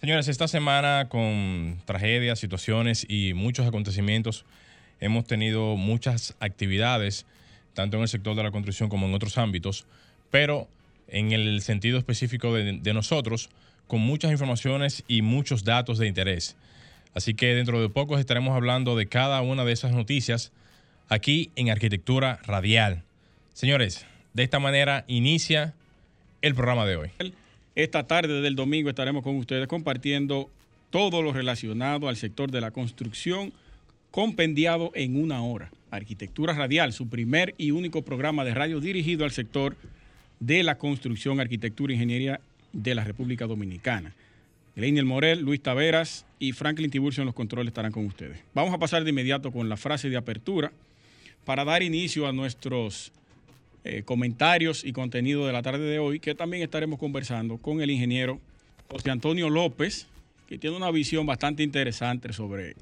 Señores, esta semana con tragedias, situaciones y muchos acontecimientos hemos tenido muchas actividades, tanto en el sector de la construcción como en otros ámbitos, pero en el sentido específico de, nosotros, con muchas informaciones y muchos datos de interés. Así que dentro de pocos estaremos hablando de cada una de esas noticias aquí en Arquitectura Radial. Señores, de esta manera inicia el programa de hoy. Esta tarde del domingo estaremos con ustedes compartiendo todo lo relacionado al sector de la construcción, compendiado en una hora. Arquitectura Radial, su primer y único programa de radio dirigido al sector de la construcción, arquitectura e ingeniería de la República Dominicana. Gleinier Morel, Luis Taveras y Franklin Tiburcio en los controles estarán con ustedes. Vamos a pasar de inmediato con la frase de apertura para dar inicio a nuestros eh, comentarios y contenido de la tarde de hoy, que también estaremos conversando con el ingeniero José Antonio López, que tiene una visión bastante interesante sobre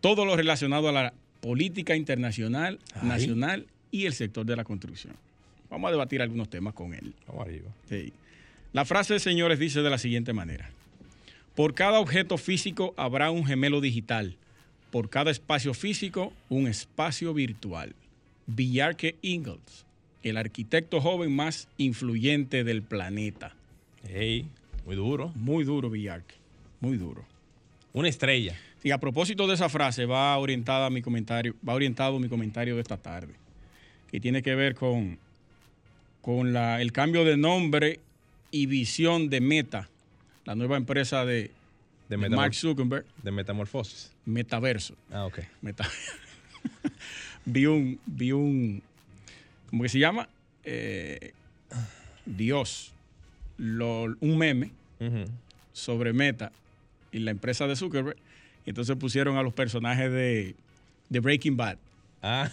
todo lo relacionado a la política internacional, Ay. nacional y el sector de la construcción. Vamos a debatir algunos temas con él. Vamos arriba. Sí. La frase, señores, dice de la siguiente manera. Por cada objeto físico habrá un gemelo digital. Por cada espacio físico, un espacio virtual. Villarque Ingalls, el arquitecto joven más influyente del planeta. Hey, muy duro. Muy duro, Villarque. Muy duro. Una estrella. Y a propósito de esa frase, va orientada mi comentario, va orientado mi comentario de esta tarde, que tiene que ver con, con la- el cambio de nombre y visión de Meta, la nueva empresa de, De, Mark Zuckerberg, de metamorfosis. Metaverso. Ah, ok. Meta- vi un, vi un, ¿cómo que se llama? Eh, Dios, lo- un meme sobre Meta y la empresa de Zuckerberg. Y entonces pusieron a los personajes de, de Breaking Bad. Ah.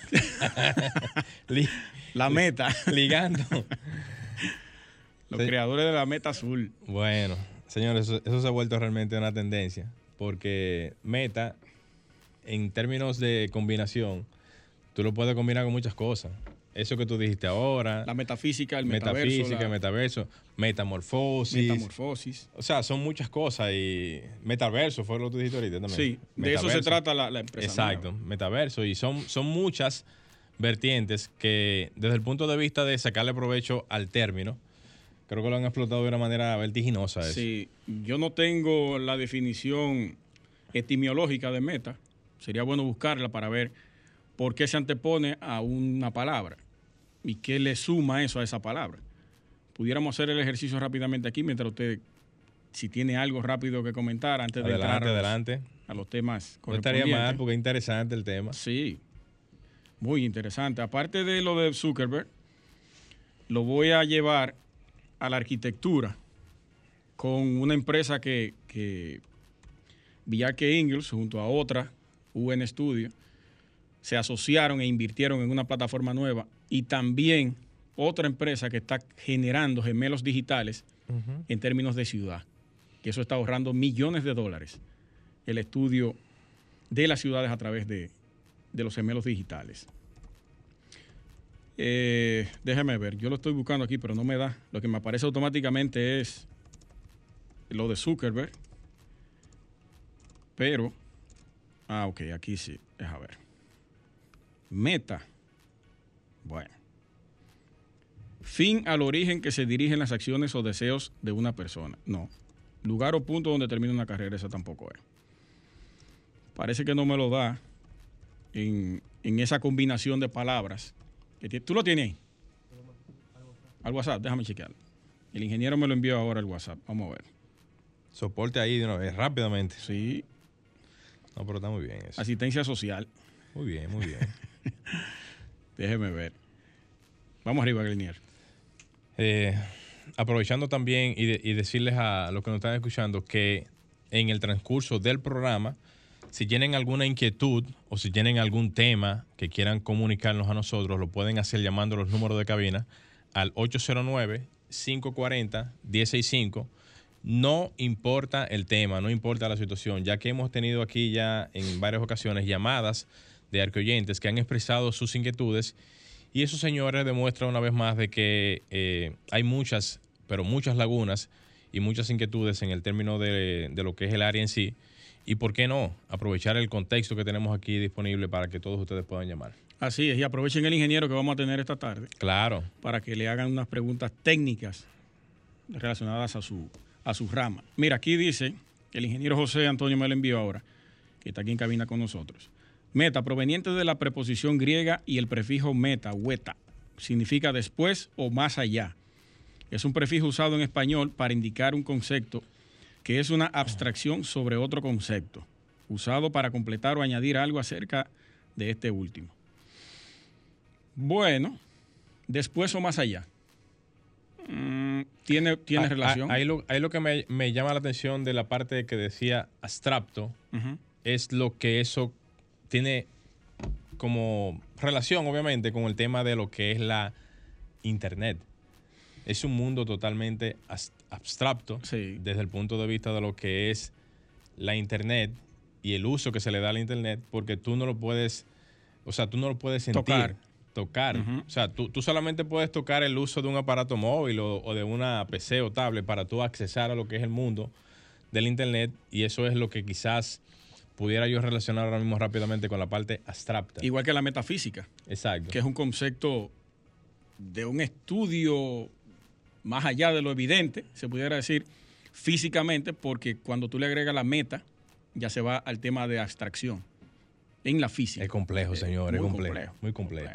La Meta, ligando. los Sí. creadores de la Meta Azul. Bueno, señores, eso, eso se ha vuelto realmente una tendencia, porque Meta, en términos de combinación, tú lo puedes combinar con muchas cosas. Eso que tú dijiste ahora, La metafísica, el metaverso, metafísica, la metaverso, metamorfosis. metamorfosis. O sea, son muchas cosas y metaverso fue lo que tú dijiste ahorita también. Sí, de eso se trata la, la empresa. Exacto, nueva. metaverso. Y son, son muchas vertientes que desde el punto de vista de sacarle provecho al término, creo que lo han explotado de una manera vertiginosa. Eso. Sí, yo no tengo la definición etimológica de meta. Sería bueno buscarla para ver por qué se antepone a una palabra y qué le suma eso a esa palabra. Pudiéramos hacer el ejercicio rápidamente aquí mientras usted, si tiene algo rápido que comentar antes de entrar a los, adelante. a los temas No estaría mal porque es interesante el tema. Sí, muy interesante. Aparte de lo de Zuckerberg, lo voy a llevar a la arquitectura con una empresa que, que Villarque Ingalls, junto a otra, UN Studio, se asociaron e invirtieron en una plataforma nueva y también otra empresa que está generando gemelos digitales en términos de ciudad, que eso está ahorrando millones de dólares, el estudio de las ciudades a través de, de los gemelos digitales. Eh, déjame ver, yo lo estoy buscando aquí, pero no me da. Lo que me aparece automáticamente es lo de Zuckerberg. Pero, ah, ok, aquí sí, deja ver. Meta. Bueno. Fin al origen que se dirigen las acciones o deseos de una persona. No. Lugar o punto donde termina una carrera, esa tampoco es. Parece que no me lo da en, en esa combinación de palabras. ¿Tú lo tienes ahí? Al WhatsApp, déjame chequearlo. El ingeniero me lo envió ahora al WhatsApp. Vamos a ver. Soporte ahí de una vez, rápidamente. Sí, No, pero está muy bien eso. asistencia social. Muy bien, muy bien. Déjeme ver. Vamos arriba, Glenier. Eh, aprovechando también y, y decirles a los que nos están escuchando que en el transcurso del programa. Si tienen alguna inquietud o si tienen algún tema que quieran comunicarnos a nosotros, lo pueden hacer llamando los números de cabina al 809-540-165. No importa el tema, no importa la situación, ya que hemos tenido aquí ya en varias ocasiones llamadas de arqueoyentes que han expresado sus inquietudes y esos señores demuestran una vez más de que eh, hay muchas, pero muchas lagunas y muchas inquietudes en el término de, de lo que es el área en sí. Y por qué no aprovechar el contexto que tenemos aquí disponible para que todos ustedes puedan llamar. Así es, y aprovechen el ingeniero que vamos a tener esta tarde Claro. para que le hagan unas preguntas técnicas relacionadas a su, a su rama. Mira, aquí dice, el ingeniero José Antonio me lo envió ahora, que está aquí en cabina con nosotros. Meta, proveniente de la preposición griega y el prefijo meta, hueta, significa después o más allá. Es un prefijo usado en español para indicar un concepto que es una abstracción sobre otro concepto, usado para completar o añadir algo acerca de este último. Bueno, después o más allá. Mm, ¿Tiene, tiene Ah, relación? ah, Ahí lo, ahí lo que me, me llama la atención de la parte que decía abstracto es lo que eso tiene como relación, obviamente, con el tema de lo que es la Internet. Es un mundo totalmente abstracto Sí. desde el punto de vista de lo que es la Internet y el uso que se le da a la Internet, porque tú no lo puedes, o sea, tú no lo puedes sentir. Tocar. Tocar. O sea, tú, tú solamente puedes tocar el uso de un aparato móvil o, o de una PC o tablet para tú accesar a lo que es el mundo del Internet y eso es lo que quizás pudiera yo relacionar ahora mismo rápidamente con la parte abstracta. Igual que la metafísica, Exacto. que es un concepto de un estudio más allá de lo evidente, se pudiera decir físicamente, porque cuando tú le agregas la meta, ya se va al tema de abstracción en la física. Es complejo, Eh, señor, es muy complejo, muy complejo.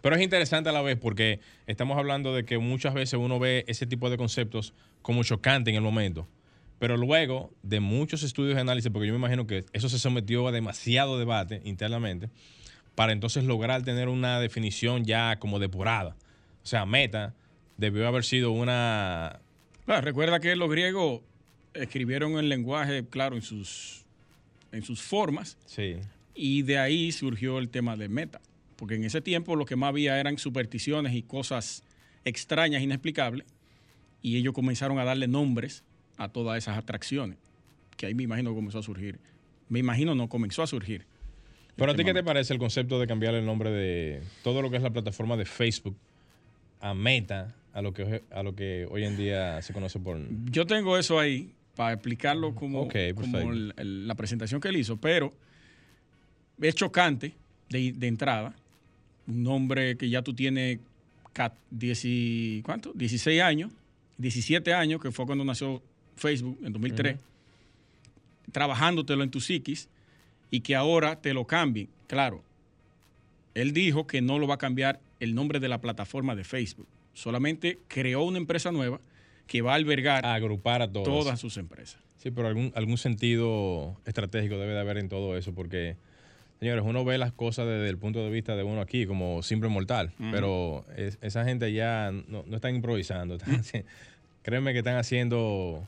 Pero es interesante a la vez porque estamos hablando de que muchas veces uno ve ese tipo de conceptos como chocante en el momento. Pero luego de muchos estudios de análisis, porque yo me imagino que eso se sometió a demasiado debate internamente, para entonces lograr tener una definición ya como depurada. O sea, meta debió haber sido una... Claro, recuerda que los griegos escribieron el lenguaje, claro, en sus, en sus formas, Sí, y de ahí surgió el tema de meta. Porque en ese tiempo lo que más había eran supersticiones y cosas extrañas, inexplicables, y ellos comenzaron a darle nombres a todas esas atracciones, que ahí me imagino comenzó a surgir. Me imagino no, comenzó a surgir. Pero a el ti, ¿qué te parece el concepto de cambiar el nombre de todo lo que es la plataforma de Facebook a Meta, a lo que, a lo que hoy en día se conoce por... Yo tengo eso ahí para explicarlo como, Ok, como perfecto. el- el- la presentación que él hizo, pero es chocante de, de entrada. Un nombre que ya tú tienes ca- 10 y- ¿cuánto? 16 años, 17 años, que fue cuando nació Facebook en 2003, trabajándotelo en tu psiquis y que ahora te lo cambien. Claro, él dijo que no lo va a cambiar el nombre de la plataforma de Facebook. Solamente creó una empresa nueva que va a albergar a agrupar a todos. todas sus empresas. Sí, pero algún, algún sentido estratégico debe de haber en todo eso, porque, señores, uno ve las cosas desde el punto de vista de uno aquí como simple mortal, pero es- esa gente ya no, no están improvisando. están créeme que están haciendo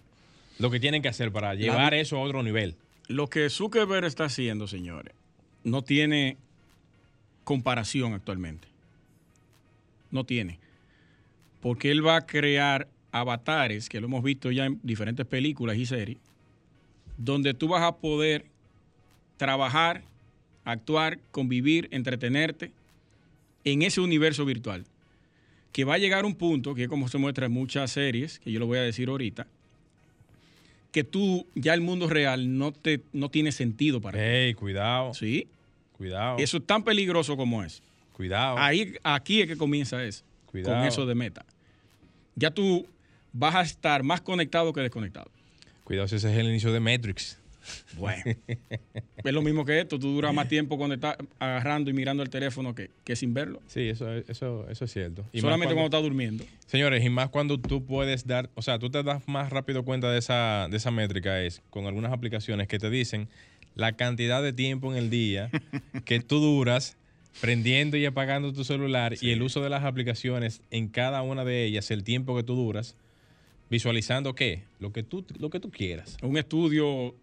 lo que tienen que hacer para llevar eso a otro nivel. Lo que Zuckerberg está haciendo, señores, no tiene comparación actualmente. No tiene. Porque él va a crear avatares, que lo hemos visto ya en diferentes películas y series, donde tú vas a poder trabajar, actuar, convivir, entretenerte en ese universo virtual. Que va a llegar un punto, que es como se muestra en muchas series, que yo lo voy a decir ahorita, que tú ya el mundo real no te no tiene sentido para ti. Cuidado, Sí, cuidado, eso es tan peligroso como es. cuidado. Ahí, aquí es que comienza eso, Cuidado. con eso de meta. Ya tú vas a estar más conectado que desconectado. Cuidado, si ese es el inicio de Matrix. Bueno, es lo mismo que esto. Tú duras más tiempo cuando estás agarrando y mirando el teléfono que, que sin verlo. Sí, eso, es- eso, eso es cierto. Y Solamente cuando, cuando- estás durmiendo. Señores, y más cuando tú puedes dar, o sea, tú te das más rápido cuenta de esa, de esa métrica, es con algunas aplicaciones que te dicen la cantidad de tiempo en el día que tú duras prendiendo y apagando tu celular y el uso de las aplicaciones en cada una de ellas, el tiempo que tú duras, visualizando qué? Lo que tú, lo que tú quieras. Un estudio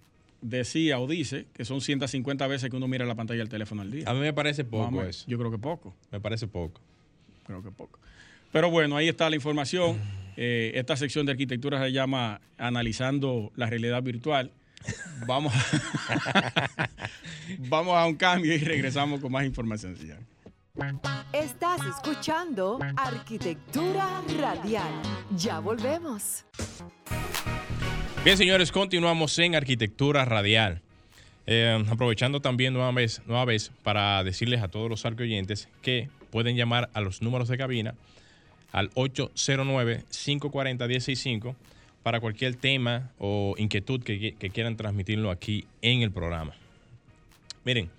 decía o dice que son 150 veces que uno mira la pantalla del teléfono al día. A mí me parece poco Vamos, eso. Yo creo que poco. Me parece poco. Creo que poco. Pero bueno, ahí está la información. Eh, esta sección de arquitectura se llama Analizando la realidad virtual. Vamos a, vamos a un cambio y regresamos con más información. señor. Estás escuchando Arquitectura Radial. Ya volvemos. Bien, señores, continuamos en Arquitectura Radial. Eh, aprovechando también nueva vez, nueva vez para decirles a todos los arqueoyentes que pueden llamar a los números de cabina al 809-540-165 para cualquier tema o inquietud que, quieran transmitirlo aquí en el programa. Miren,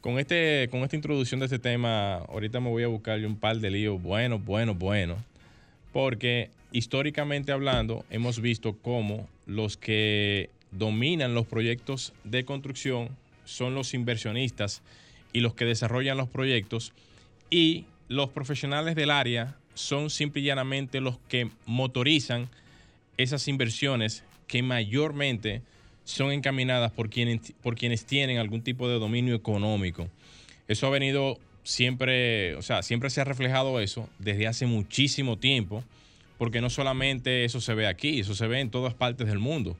con, este, con esta introducción de este tema, ahorita me voy a buscar un par de líos buenos, buenos, buenos, porque históricamente hablando hemos visto cómo los que dominan los proyectos de construcción son los inversionistas y los que desarrollan los proyectos y los profesionales del área son simple y llanamente los que motorizan esas inversiones que mayormente son encaminadas por quienes, por quienes tienen algún tipo de dominio económico. Eso ha venido siempre, o sea, siempre se ha reflejado eso desde hace muchísimo tiempo, porque no solamente eso se ve aquí, eso se ve en todas partes del mundo.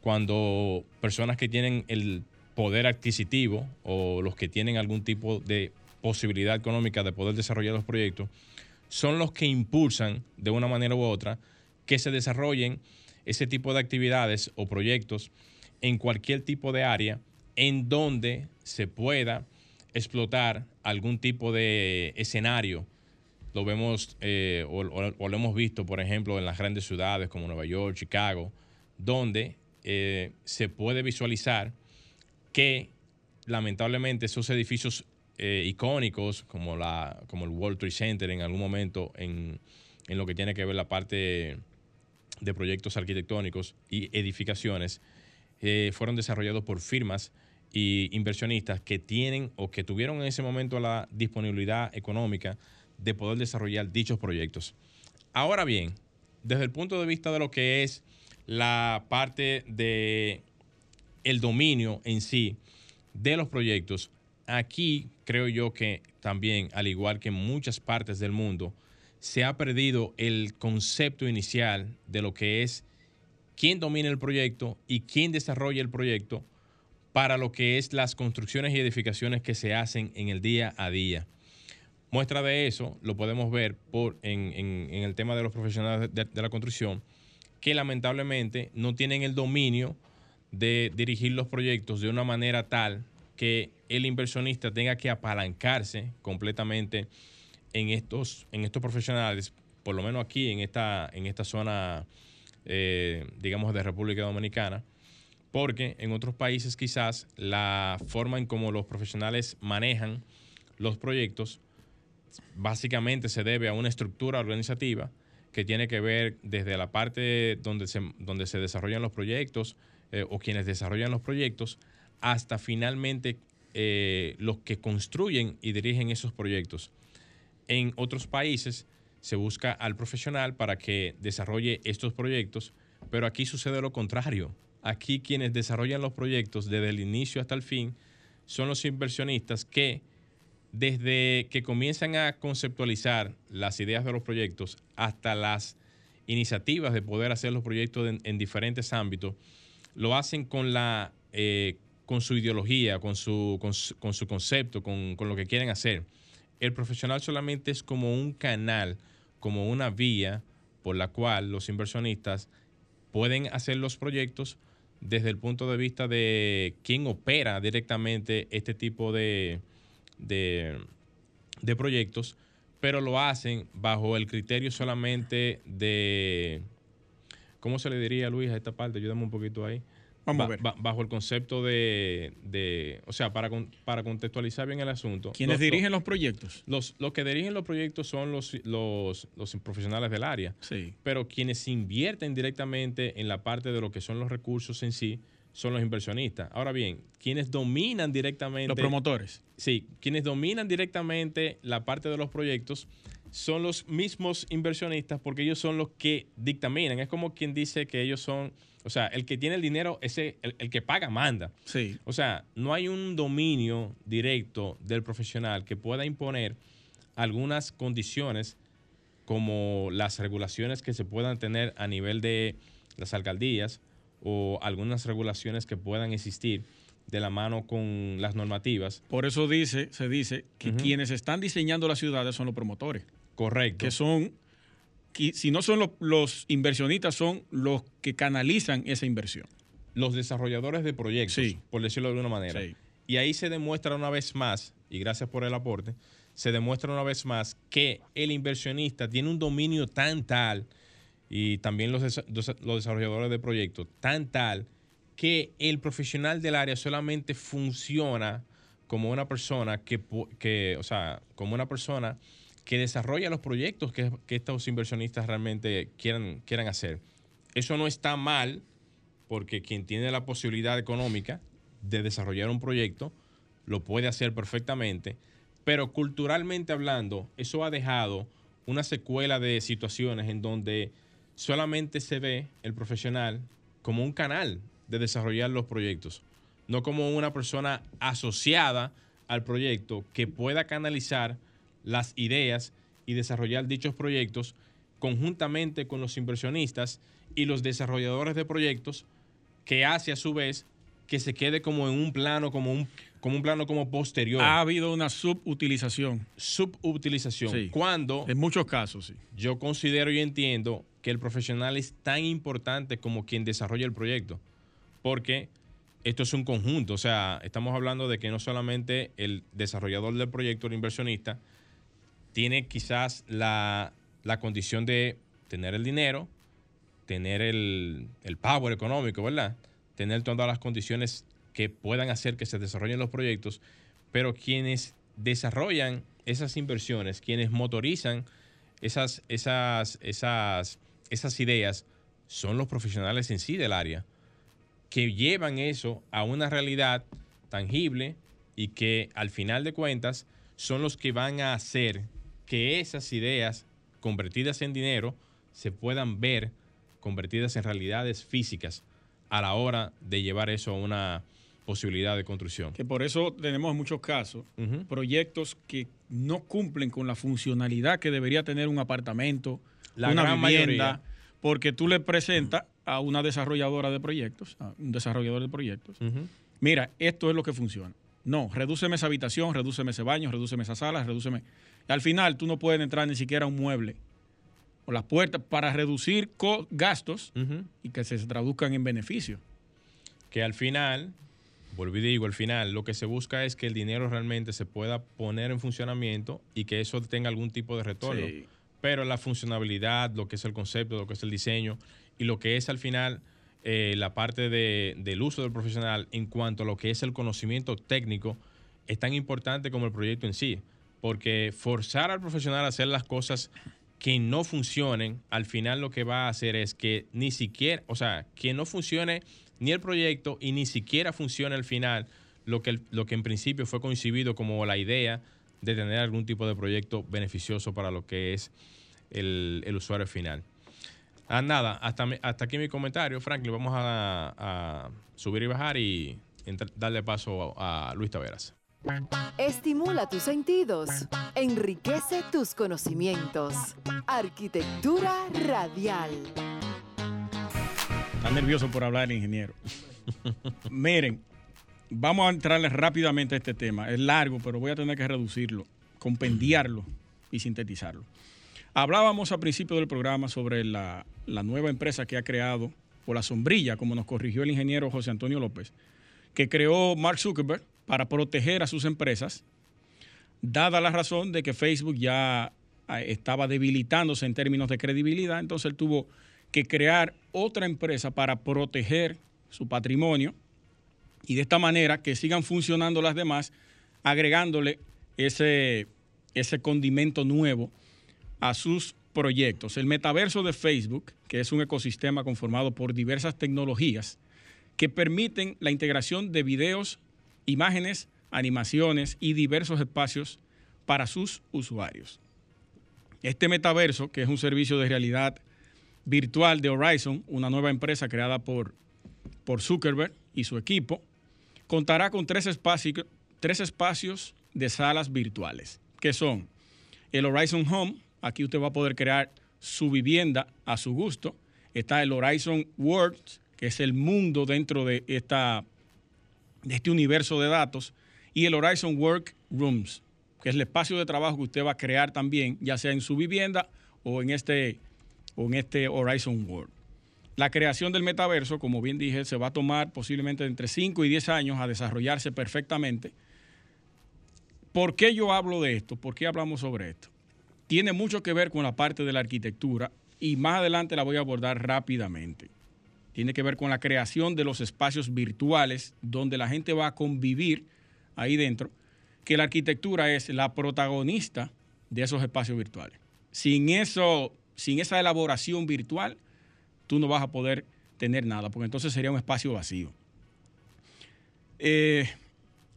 Cuando personas que tienen el poder adquisitivo o los que tienen algún tipo de posibilidad económica de poder desarrollar los proyectos, son los que impulsan de una manera u otra que se desarrollen ese tipo de actividades o proyectos en cualquier tipo de área en donde se pueda explotar algún tipo de escenario. Lo vemos eh, o, lo hemos visto, por ejemplo, en las grandes ciudades como Nueva York, Chicago, donde eh, se puede visualizar que lamentablemente esos edificios eh, icónicos como, la, como el World Trade Center en algún momento en, en lo que tiene que ver la parte de proyectos arquitectónicos y edificaciones fueron desarrollados por firmas y inversionistas que tienen o que tuvieron en ese momento la disponibilidad económica de poder desarrollar dichos proyectos. Ahora bien, desde el punto de vista de lo que es la parte de el dominio en sí de los proyectos, aquí creo yo que también, al igual que en muchas partes del mundo, se ha perdido el concepto inicial de lo que es quién domina el proyecto y quién desarrolla el proyecto para lo que es las construcciones y edificaciones que se hacen en el día a día. Muestra de eso lo podemos ver por, en, en- el tema de los profesionales de, de la construcción, que lamentablemente no tienen el dominio de dirigir los proyectos de una manera tal que el inversionista tenga que apalancarse completamente en estos, en estos profesionales, por lo menos aquí en esta, en esta zona, eh, digamos, de República Dominicana, porque en otros países quizás la forma en cómo los profesionales manejan los proyectos básicamente se debe a una estructura organizativa que tiene que ver desde la parte donde se, donde se desarrollan los proyectos eh, o quienes desarrollan los proyectos hasta finalmente eh, los que construyen y dirigen esos proyectos. En otros países se busca al profesional para que desarrolle estos proyectos, pero aquí sucede lo contrario. Aquí quienes desarrollan los proyectos desde el inicio hasta el fin son los inversionistas que desde que comienzan a conceptualizar las ideas de los proyectos hasta las iniciativas de poder hacer los proyectos en, en diferentes ámbitos, lo hacen con la eh, con su ideología, con su, con su, con su concepto, con, con lo que quieren hacer. El profesional solamente es como un canal, como una vía por la cual los inversionistas pueden hacer los proyectos desde el punto de vista de quién opera directamente este tipo de, de, de proyectos, pero lo hacen bajo el criterio solamente de, ¿cómo se le diría, Luis, a esta parte? Ayúdame un poquito ahí. Vamos a ver. ba- bajo el concepto de, de- o sea, para, con- para contextualizar bien el asunto. ¿Quiénes los- dirigen los proyectos? Los, los que dirigen los proyectos son los, los, los profesionales del área Sí. pero quienes invierten directamente en la parte de lo que son los recursos en sí son los inversionistas. Ahora bien, quienes dominan directamente... Los promotores. Sí, quienes dominan directamente la parte de los proyectos son los mismos inversionistas porque ellos son los que dictaminan. Es como quien dice que ellos son, o sea, el que tiene el dinero, ese, el, el que paga manda. Sí. O sea, no hay un dominio directo del profesional que pueda imponer algunas condiciones como las regulaciones que se puedan tener a nivel de las alcaldías o algunas regulaciones que puedan existir de la mano con las normativas. Por eso dice, se dice que quienes están diseñando las ciudades son los promotores, Correcto. que son, que si no son los, los inversionistas, son los que canalizan esa inversión. los desarrolladores de proyectos, Sí. por decirlo de alguna manera. Sí. Y ahí se demuestra una vez más, y gracias por el aporte, se demuestra una vez más que el inversionista tiene un dominio tan tal, y también los, los desarrolladores de proyectos, tan tal, que el profesional del área solamente funciona como una persona que, que o sea, como una persona que desarrolla los proyectos que, que estos inversionistas realmente quieran, quieran hacer. Eso no está mal, porque quien tiene la posibilidad económica de desarrollar un proyecto lo puede hacer perfectamente, pero culturalmente hablando, eso ha dejado una secuela de situaciones en donde solamente se ve el profesional como un canal de desarrollar los proyectos, no como una persona asociada al proyecto que pueda canalizar las ideas y desarrollar dichos proyectos conjuntamente con los inversionistas y los desarrolladores de proyectos que hace a su vez que se quede como en un plano como un como un plano como posterior Ha habido una subutilización, subutilización Sí. cuando en muchos casos, sí. yo considero y entiendo que el profesional es tan importante como quien desarrolla el proyecto porque esto es un conjunto, o sea, estamos hablando de que no solamente el desarrollador del proyecto, el inversionista, tiene quizás la, la condición de tener el dinero, tener el, el power económico, ¿verdad? Tener todas las condiciones que puedan hacer que se desarrollen los proyectos, pero quienes desarrollan esas inversiones, quienes motorizan esas, esas, esas, esas ideas, son los profesionales en sí del área, que llevan eso a una realidad tangible y que al final de cuentas son los que van a hacer que esas ideas convertidas en dinero se puedan ver convertidas en realidades físicas a la hora de llevar eso a una posibilidad de construcción. Que por eso tenemos en muchos casos proyectos que no cumplen con la funcionalidad que debería tener un apartamento, La una gran vivienda, mayoría. porque tú le presentas a una desarrolladora de proyectos, a un desarrollador de proyectos, mira, esto es lo que funciona. No, redúceme esa habitación, redúceme ese baño, redúceme esa sala, redúceme. Al final tú no puedes entrar ni siquiera a un mueble o las puertas para reducir gastos y que se traduzcan en beneficios. que al final, volví y digo, al final lo que se busca es que el dinero realmente se pueda poner en funcionamiento y que eso tenga algún tipo de retorno. Sí. Pero la funcionabilidad, lo que es el concepto, lo que es el diseño y lo que es al final eh, la parte de- del uso del profesional en cuanto a lo que es el conocimiento técnico es tan importante como el proyecto en sí. Porque forzar al profesional a hacer las cosas que no funcionen, al final lo que va a hacer es que ni siquiera, o sea, que no funcione ni el proyecto y ni siquiera funcione al final lo que, lo que en principio fue concebido como la idea de tener algún tipo de proyecto beneficioso para lo que es el, el usuario final. Ah, nada, hasta, hasta aquí mi comentario, Franklin. Vamos a, subir y bajar y darle paso a Luis Taveras. Estimula tus sentidos, enriquece tus conocimientos. Arquitectura radial. Está nervioso por hablar el ingeniero. Miren, vamos a entrarle rápidamente a este tema. Es largo, pero voy a tener que reducirlo, compendiarlo y sintetizarlo. Hablábamos al principio del programa sobre la, la nueva empresa que ha creado, o la sombrilla, como nos corrigió el ingeniero José Antonio López, que creó Mark Zuckerberg para proteger a sus empresas, dada la razón de que Facebook ya ah, estaba debilitándose en términos de credibilidad, entonces él tuvo que crear otra empresa para proteger su patrimonio y de esta manera que sigan funcionando las demás, agregándole ese, ese condimento nuevo a sus proyectos. El metaverso de Facebook, que es un ecosistema conformado por diversas tecnologías que permiten la integración de videos, imágenes, animaciones y diversos espacios para sus usuarios. Este metaverso, que es un servicio de realidad virtual de Horizon, una nueva empresa creada por, por Zuckerberg y su equipo, contará con tres espacios, de salas virtuales, que son el Horizon Home, aquí usted va a poder crear su vivienda a su gusto, está el Horizon World, que es el mundo dentro de, esta, de este universo de datos, y el Horizon Work Rooms, que es el espacio de trabajo que usted va a crear también, ya sea en su vivienda o en este, en este Horizon World. La creación del metaverso, como bien dije, se va a tomar posiblemente entre 5 y 10 años a desarrollarse perfectamente. ¿Por qué yo hablo de esto? ¿Por qué hablamos sobre esto? Tiene mucho que ver con la parte de la arquitectura y más adelante la voy a abordar rápidamente. Tiene que ver con la creación de los espacios virtuales donde la gente va a convivir ahí dentro que la arquitectura es la protagonista de esos espacios virtuales. Sin eso, sin esa elaboración virtual, tú no vas a poder tener nada, porque entonces sería un espacio vacío. Eh,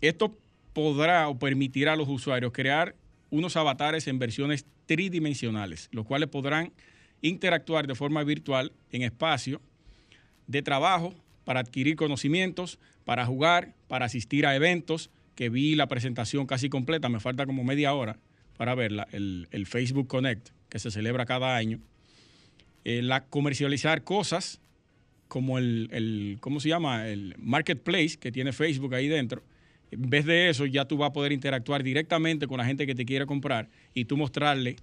esto podrá o permitirá a los usuarios crear unos avatares en versiones tridimensionales, los cuales podrán interactuar de forma virtual en espacio de trabajo para adquirir conocimientos, para jugar, para asistir a eventos, que vi la presentación casi completa, me falta como media hora para verla, el, Facebook Connect, que se celebra cada año. Eh, la comercializar cosas como el, el, ¿cómo se llama? El marketplace que tiene Facebook ahí dentro. En vez de eso, ya tú vas a poder interactuar directamente con la gente que te quiere comprar y tú mostrarle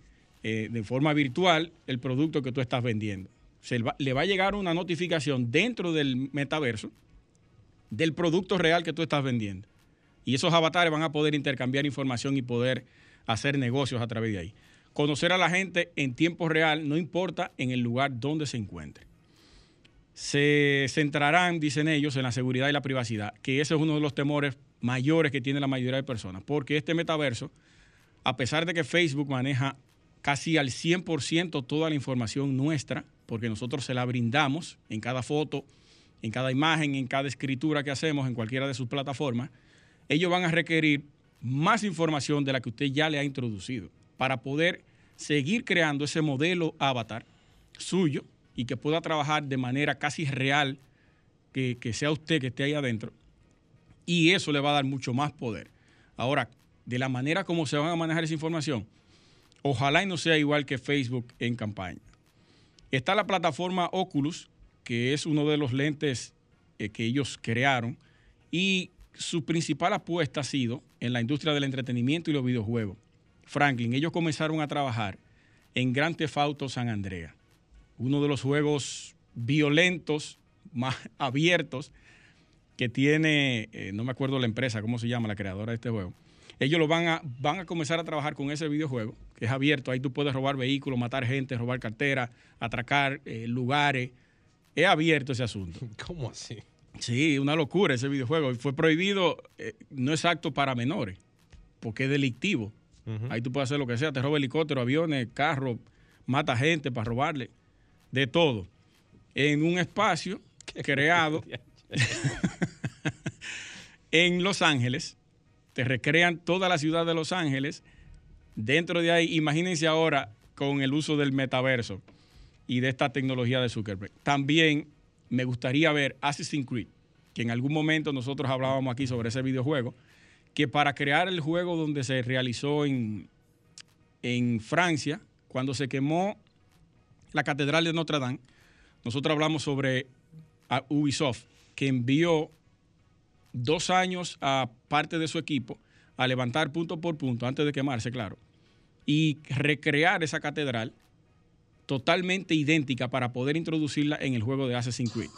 eh, de forma virtual el producto que tú estás vendiendo. Se le va a llegar una notificación dentro del metaverso del producto real que tú estás vendiendo. Y esos avatares van a poder intercambiar información y poder hacer negocios a través de ahí. Conocer a la gente en tiempo real, no importa en el lugar donde se encuentre. Se centrarán, dicen ellos, en la seguridad y la privacidad, que ese es uno de los temores mayores que tiene la mayoría de personas, porque este metaverso, a pesar de que Facebook maneja casi al 100% toda la información nuestra, porque nosotros se la brindamos en cada foto, en cada imagen, en cada escritura que hacemos en cualquiera de sus plataformas, ellos van a requerir más información de la que usted ya le ha introducido para poder seguir creando ese modelo avatar suyo y que pueda trabajar de manera casi real, que, sea usted que esté ahí adentro. Y eso le va a dar mucho más poder. Ahora, de la manera como se van a manejar esa información, ojalá y no sea igual que Facebook en campaña. Está la plataforma Oculus, que es uno de los lentes eh, que ellos crearon, y su principal apuesta ha sido en la industria del entretenimiento y los videojuegos. Franklin, ellos comenzaron a trabajar en Grand Theft Auto San Andrea, uno de los juegos violentos más abiertos que tiene, eh, no me acuerdo la empresa, cómo se llama la creadora de este juego. Ellos lo van a, van a comenzar a trabajar con ese videojuego, que es abierto. Ahí tú puedes robar vehículos, matar gente, robar carteras, atracar eh, lugares. Es abierto ese asunto. ¿Cómo así? Sí, una locura ese videojuego. Fue prohibido, eh, no es apto para menores, porque es delictivo. Ahí tú puedes hacer lo que sea, te roba helicóptero, aviones, carros, mata gente para robarle, de todo. En un espacio creado en Los Ángeles, te recrean toda la ciudad de Los Ángeles. Dentro de ahí, imagínense ahora con el uso del metaverso y de esta tecnología de Zuckerberg. También me gustaría ver Assassin's Creed, que en algún momento nosotros hablábamos aquí sobre ese videojuego, que para crear el juego donde se realizó en, en Francia, cuando se quemó la Catedral de Notre Dame, nosotros hablamos sobre Ubisoft, que envió dos años a parte de su equipo a levantar punto por punto, antes de quemarse, claro, y recrear esa catedral totalmente idéntica para poder introducirla en el juego de Assassin's Creed.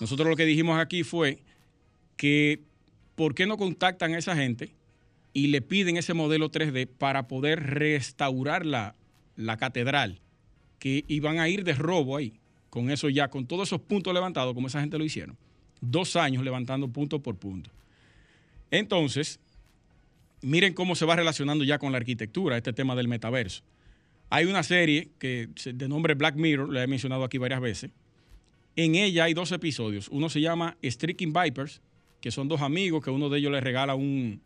Nosotros lo que dijimos aquí fue que ¿por qué no contactan a esa gente y le piden ese modelo 3D para poder restaurar la, la catedral? Que iban a ir de robo ahí, con eso ya, con todos esos puntos levantados, como esa gente lo hicieron. Dos años levantando punto por punto. Entonces, miren cómo se va relacionando ya con la arquitectura, este tema del metaverso. Hay una serie que de nombre Black Mirror, la he mencionado aquí varias veces. En ella hay dos episodios. Uno se llama Streaking Vipers, que son dos amigos que uno de ellos les regala un,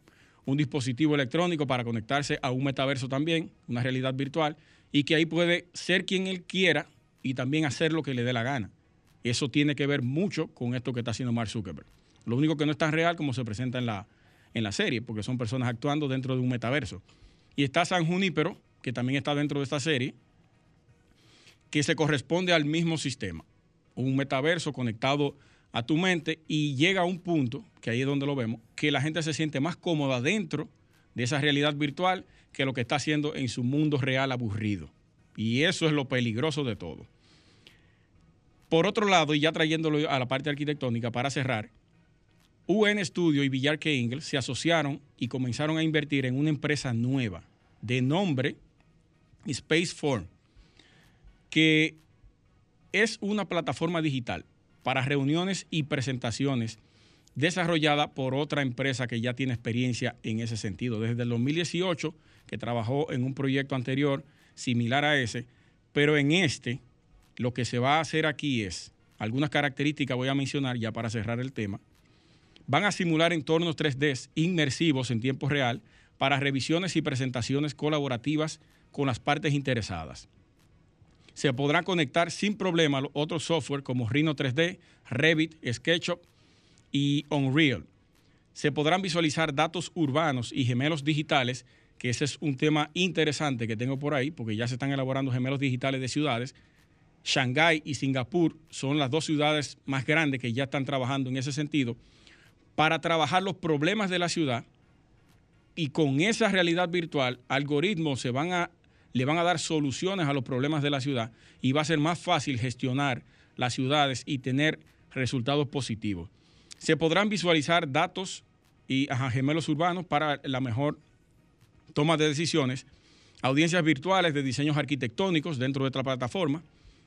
dispositivo electrónico para conectarse a un metaverso también, una realidad virtual. y que ahí puede ser quien él quiera y también hacer lo que le dé la gana. Eso tiene que ver mucho con esto que está haciendo Mark Zuckerberg. Lo único que no es tan real como se presenta en la, en la serie, porque son personas actuando dentro de un metaverso. Y está San Junípero, que también está dentro de esta serie, que se corresponde al mismo sistema. Un metaverso conectado a tu mente y llega a un punto, que ahí es donde lo vemos, que la gente se siente más cómoda dentro de esa realidad virtual que lo que está haciendo en su mundo real aburrido. Y eso es lo peligroso de todo. Por otro lado, y ya trayéndolo a la parte arquitectónica para cerrar, UN Studio y Villar K. Se asociaron y comenzaron a invertir en una empresa nueva de nombre Spaceform, que es una plataforma digital para reuniones y presentaciones desarrollada por otra empresa que ya tiene experiencia en ese sentido. Desde el 2018, que trabajó en un proyecto anterior similar a ese, pero en este lo que se va a hacer aquí es, algunas características voy a mencionar ya para cerrar el tema, van a simular entornos 3D inmersivos en tiempo real para revisiones y presentaciones colaborativas con las partes interesadas. Se podrá conectar sin problema otros software como Rhino 3D, Revit, SketchUp y Unreal. Se podrán visualizar datos urbanos y gemelos digitales, que ese es un tema interesante que tengo por ahí, porque ya se están elaborando gemelos digitales de ciudades Shanghái y Singapur son las dos ciudades más grandes que ya están trabajando en ese sentido para trabajar los problemas de la ciudad y con esa realidad virtual, algoritmos se van a, le van a dar soluciones a los problemas de la ciudad y va a ser más fácil gestionar las ciudades y tener resultados positivos. Se podrán visualizar datos y gemelos urbanos para la mejor toma de decisiones, audiencias virtuales de diseños arquitectónicos dentro de esta plataforma,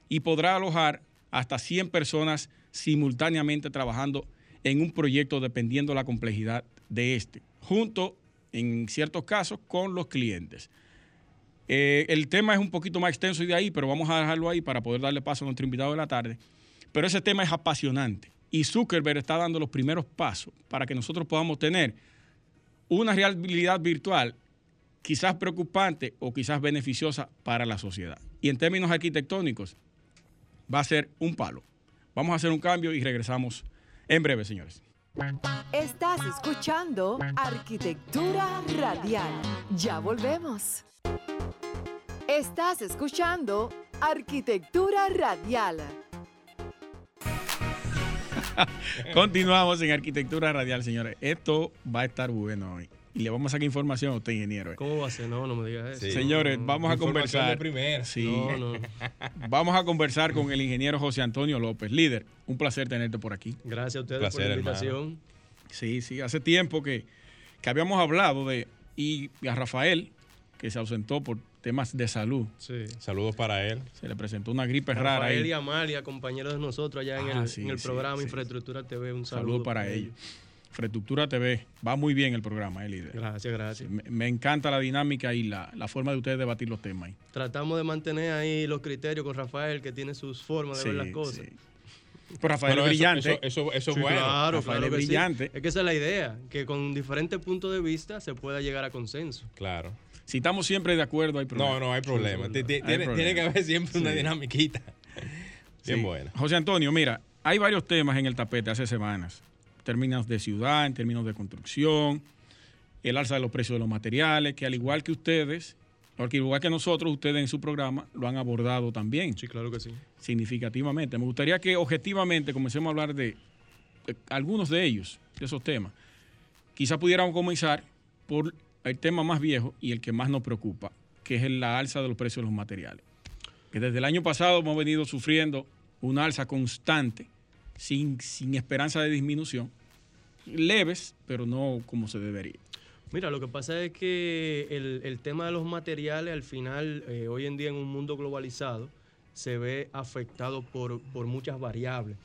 y podrá alojar hasta 100 personas simultáneamente trabajando en un proyecto dependiendo la complejidad de este, junto en ciertos casos con los clientes. Eh, el tema es un poquito más extenso y de ahí, pero vamos a dejarlo ahí para poder darle paso a nuestro invitado de la tarde. Pero ese tema es apasionante y Zuckerberg está dando los primeros pasos para que nosotros podamos tener una realidad virtual quizás preocupante o quizás beneficiosa para la sociedad. Y en términos arquitectónicos, va a ser un palo. Vamos a hacer un cambio y regresamos en breve, señores. Estás escuchando Arquitectura Radial. Ya volvemos. Estás escuchando Arquitectura Radial. Continuamos en Arquitectura Radial, señores. Esto va a estar bueno hoy y le vamos a sacar información a usted, ingeniero. ¿Cómo va a ser? No, no me digas eso. Señores, vamos a conversar. De Sí. vamos a conversar con el ingeniero José Antonio López, líder. Un placer tenerte por aquí. Gracias a ustedes por la invitación. Sí, sí, hace tiempo que, que habíamos hablado de, y a Rafael, que se ausentó por temas de salud. Sí. Saludos para él. Se le presentó una gripe rara. Rafael y Amalia, compañeros de nosotros allá en ah, el, en el programa Infraestructura TV. Un saludo, saludo para ellos. Infraestructura TV. Va muy bien el programa, eh, líder. Gracias, gracias. Me, encanta la dinámica y la, forma de ustedes debatir los temas. Ahí. Tratamos de mantener ahí los criterios con Rafael, que tiene sus formas de ver las cosas. Pues Rafael es brillante. Eso, es bueno. Claro, Rafael es brillante. Es que esa es la idea, que con diferentes puntos de vista se pueda llegar a consenso. Claro. Si estamos siempre de acuerdo, hay problema. No, no hay problema. tiene, que haber siempre una dinamiquita. Bien buena. José Antonio, mira, hay varios temas en el tapete hace semanas términos de ciudad, en términos de construcción, el alza de los precios de los materiales, que al igual que ustedes, porque igual que nosotros, ustedes en su programa lo han abordado también. Sí, claro que sí. Significativamente. Me gustaría que objetivamente comencemos a hablar de, algunos de ellos, de esos temas. Quizá pudiéramos comenzar por el tema más viejo y el que más nos preocupa, que es la alza de los precios de los materiales. Que desde el año pasado hemos venido sufriendo una alza constante sin, esperanza de disminución, leves, pero no como se debería. Mira, lo que pasa es que el, tema de los materiales al final, eh, hoy en día en un mundo globalizado, se ve afectado por, muchas variables.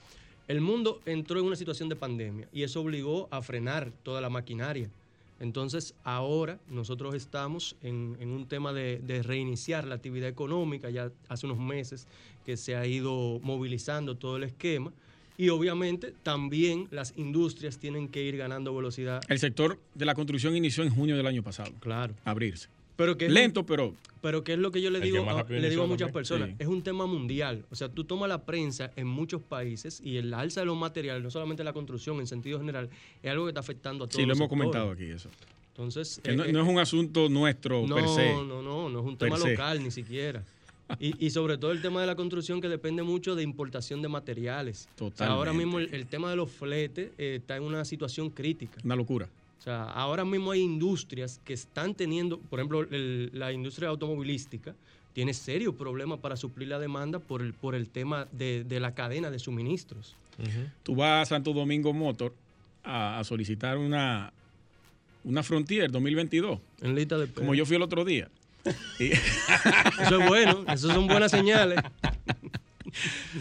El mundo entró en una situación de pandemia y eso obligó a frenar toda la maquinaria. Entonces ahora nosotros estamos en, un tema de, de, reiniciar la actividad económica, ya hace unos meses que se ha ido movilizando todo el esquema y obviamente también las industrias tienen que ir ganando velocidad. El sector de la construcción inició en junio del año pasado. Claro. abrirse. Pero que Lento, pero Pero ¿qué es lo que yo le que digo, a, le digo a muchas también. personas? Sí. Es un tema mundial. O sea, tú tomas la prensa en muchos países y el alza de los materiales, no solamente la construcción en sentido general, es algo que está afectando a todos sí, lo hemos sectores. comentado aquí eso. Entonces, Que eh, no, eh, no es un asunto nuestro no, per se. no, no, no es un tema local ni siquiera. Y, y sobre todo el tema de la construcción que depende mucho de importación de materiales. O sea, ahora mismo el, el tema de los fletes eh, está en una situación crítica. Una locura. O sea, ahora mismo hay industrias que están teniendo, por ejemplo, el- la industria automovilística tiene serios problemas para suplir la demanda por el, por el tema de, de la cadena de suministros. Tú vas a Santo Domingo Motor a, a solicitar una, una Frontier 2022, En lista de como yo fui el otro día. Y- Eso es bueno, eso son buenas señales.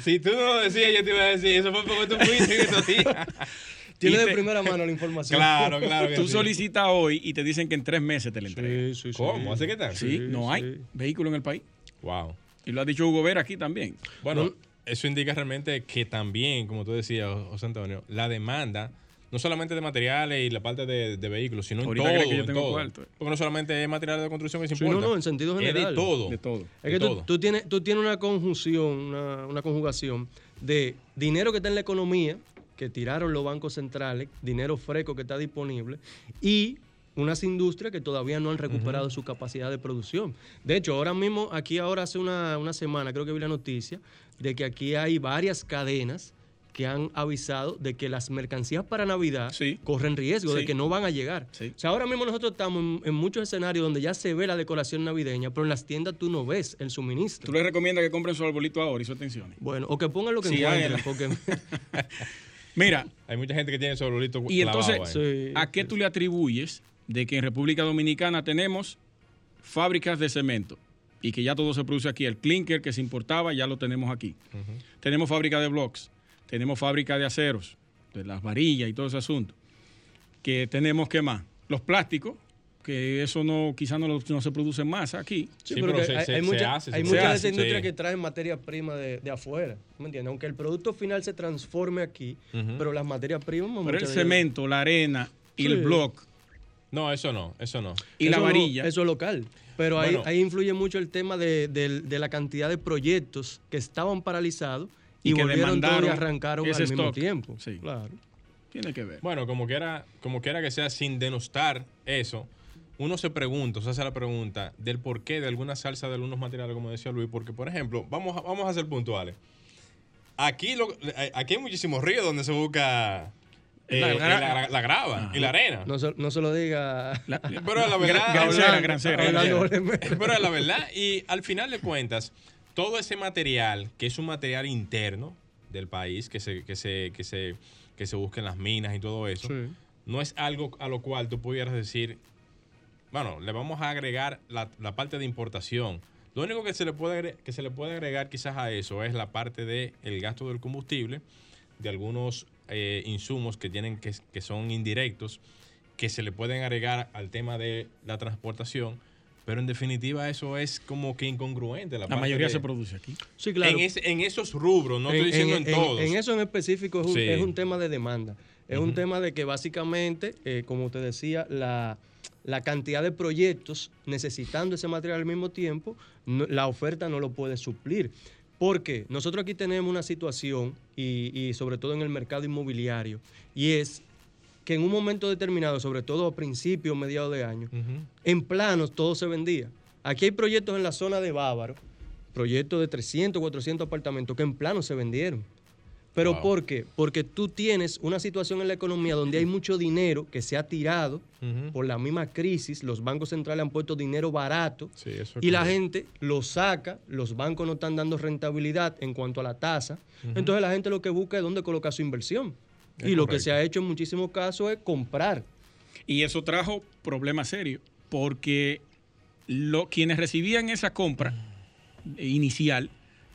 Si tú no lo decías, yo te iba a decir, eso fue porque tú fuiste en estos días. Tiene de primera mano la información. Claro, claro tú sí. solicitas hoy y te dicen que en tres meses te la entregan. Sí, sí, sí. ¿Cómo? ¿Hace qué tal? Sí, Sí, no hay sí. vehículo en el país. Wow. Y lo ha dicho Hugo Vera aquí también. Bueno, No- eso indica realmente que también, como tú decías, José Antonio, la demanda, no solamente de materiales y la parte de, de vehículos, sino en Ahorita todo. cree que yo en tengo todo. cuarto. Porque no solamente es materiales de construcción que se Sí, importa. no, no, en sentido Es general. de todo. De todo. Es de que tú, todo. tú tienes, tú tienes una conjunción, una, una conjugación de dinero que está en la economía, que tiraron los bancos centrales, dinero fresco que está disponible, y unas industrias que todavía no han recuperado su capacidad de producción. De hecho, ahora mismo, aquí ahora hace una, una semana, creo que vi la noticia, de que aquí hay varias cadenas que han avisado de que las mercancías para Navidad Sí. corren riesgo de que no van a llegar. Sí. O sea, ahora mismo nosotros estamos en, en muchos escenarios donde ya se ve la decoración navideña, pero en las tiendas tú no ves el suministro. Tú le recomiendas que compren su arbolito ahora y su atención. Bueno, o que pongan lo que encuentren, porque Mira, Hay mucha gente que tiene su arbolito y entonces, ahí. Sí, ¿a qué tú le atribuyes de que en República Dominicana tenemos fábricas de cemento y que ya todo se produce aquí? El clinker que se importaba ya lo tenemos aquí. Tenemos fábrica de blocks, tenemos fábrica de aceros, de las varillas y todo ese asunto. Que tenemos, ¿qué más? Los plásticos, que eso no quizás no, lo- no se produce más aquí. Sí, Sí, pero pero que se- hay, se- hay se muchas hace, se hay muchas de hacer, esas industrias sí. que traen materia prima de, de afuera, ¿me entiendes? Aunque el producto final se transforme aquí, pero las materias primas... Pero el cemento, la arena y Sí. el block No, eso no, eso no. y la no- varilla. eso es local. Pero ahí, Bueno. ahí influye mucho el tema de, de- de la cantidad de proyectos que estaban paralizados y, Y que volvieron todos y arrancaron al mismo tiempo. Sí. Claro. Tiene que ver. Bueno, como quiera, como quiera que sea, sin denostar eso, uno se pregunta, se hace la pregunta del porqué de alguna salsa de algunos materiales, como decía Luis, porque, por ejemplo, vamos a, vamos a ser puntuales. Aquí, lo- eh, aquí hay muchísimos ríos donde se busca eh, La la, gra- la- la grava y la arena. No se, no se lo diga... La- Pero la verdad, Grancera, grancera, Orlando grancera. Olemer. pero es la verdad, y al final de cuentas, todo ese material, que es un material interno del país, que se, que se, que se, que se busca en las minas y todo eso, Sí. no es algo a lo cual tú pudieras decir, bueno, le vamos a agregar la, la parte de importación. Lo único que se le puede agre- que se le puede agregar quizás a eso es la parte del el gasto del combustible, de algunos eh, insumos que tienen que, que son indirectos, que se le pueden agregar al tema de la transportación, pero en definitiva eso es como que incongruente. La, La parte mayoría de- se produce aquí. Sí, claro. en, ese- en esos rubros, no estoy diciendo en, todos. en eso en específico es un, Sí. es un tema de demanda. Es un tema de que básicamente, eh, como te decía, la, la cantidad de proyectos necesitando ese material al mismo tiempo, no- la oferta no lo puede suplir. Porque nosotros aquí tenemos una situación, y, y sobre todo en el mercado inmobiliario, y es que en un momento determinado, sobre todo a principios, mediados de año, en planos todo se vendía. Aquí hay proyectos en la zona de Bávaro, proyectos de 300, 400 apartamentos que en planos se vendieron. ¿Pero Wow. por qué? Porque tú tienes una situación en la economía donde hay mucho dinero que se ha tirado por la misma crisis, los bancos centrales han puesto dinero barato Sí, eso es y la gente lo saca, los bancos no están dando rentabilidad en cuanto a la tasa, entonces la gente lo que busca es dónde colocar su inversión. Es y lo que se ha hecho en muchísimos casos es comprar. Y eso trajo problemas serios, porque lo, quienes recibían esa compra inicial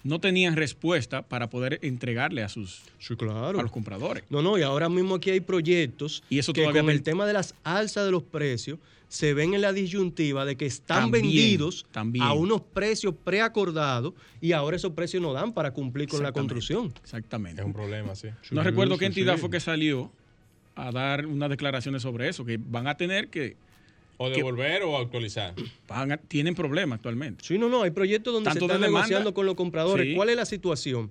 no tenían respuesta para poder entregarle a sus Sí, claro. a los compradores. No, no, y ahora mismo aquí hay proyectos Y eso que todavía con el tema de las alzas de los precios se ven en la disyuntiva de que están También, vendidos también. a unos precios preacordados y ahora esos precios no dan para cumplir con la construcción. Exactamente. Es un problema, sí. No Sí, recuerdo qué entidad sí. fue que salió a dar unas declaraciones sobre eso, que van a tener que O que devolver o actualizar. van a- tienen problemas actualmente. Sí, no, no, hay proyectos donde Tanto se están de negociando con los compradores. Sí. ¿Cuál es la situación?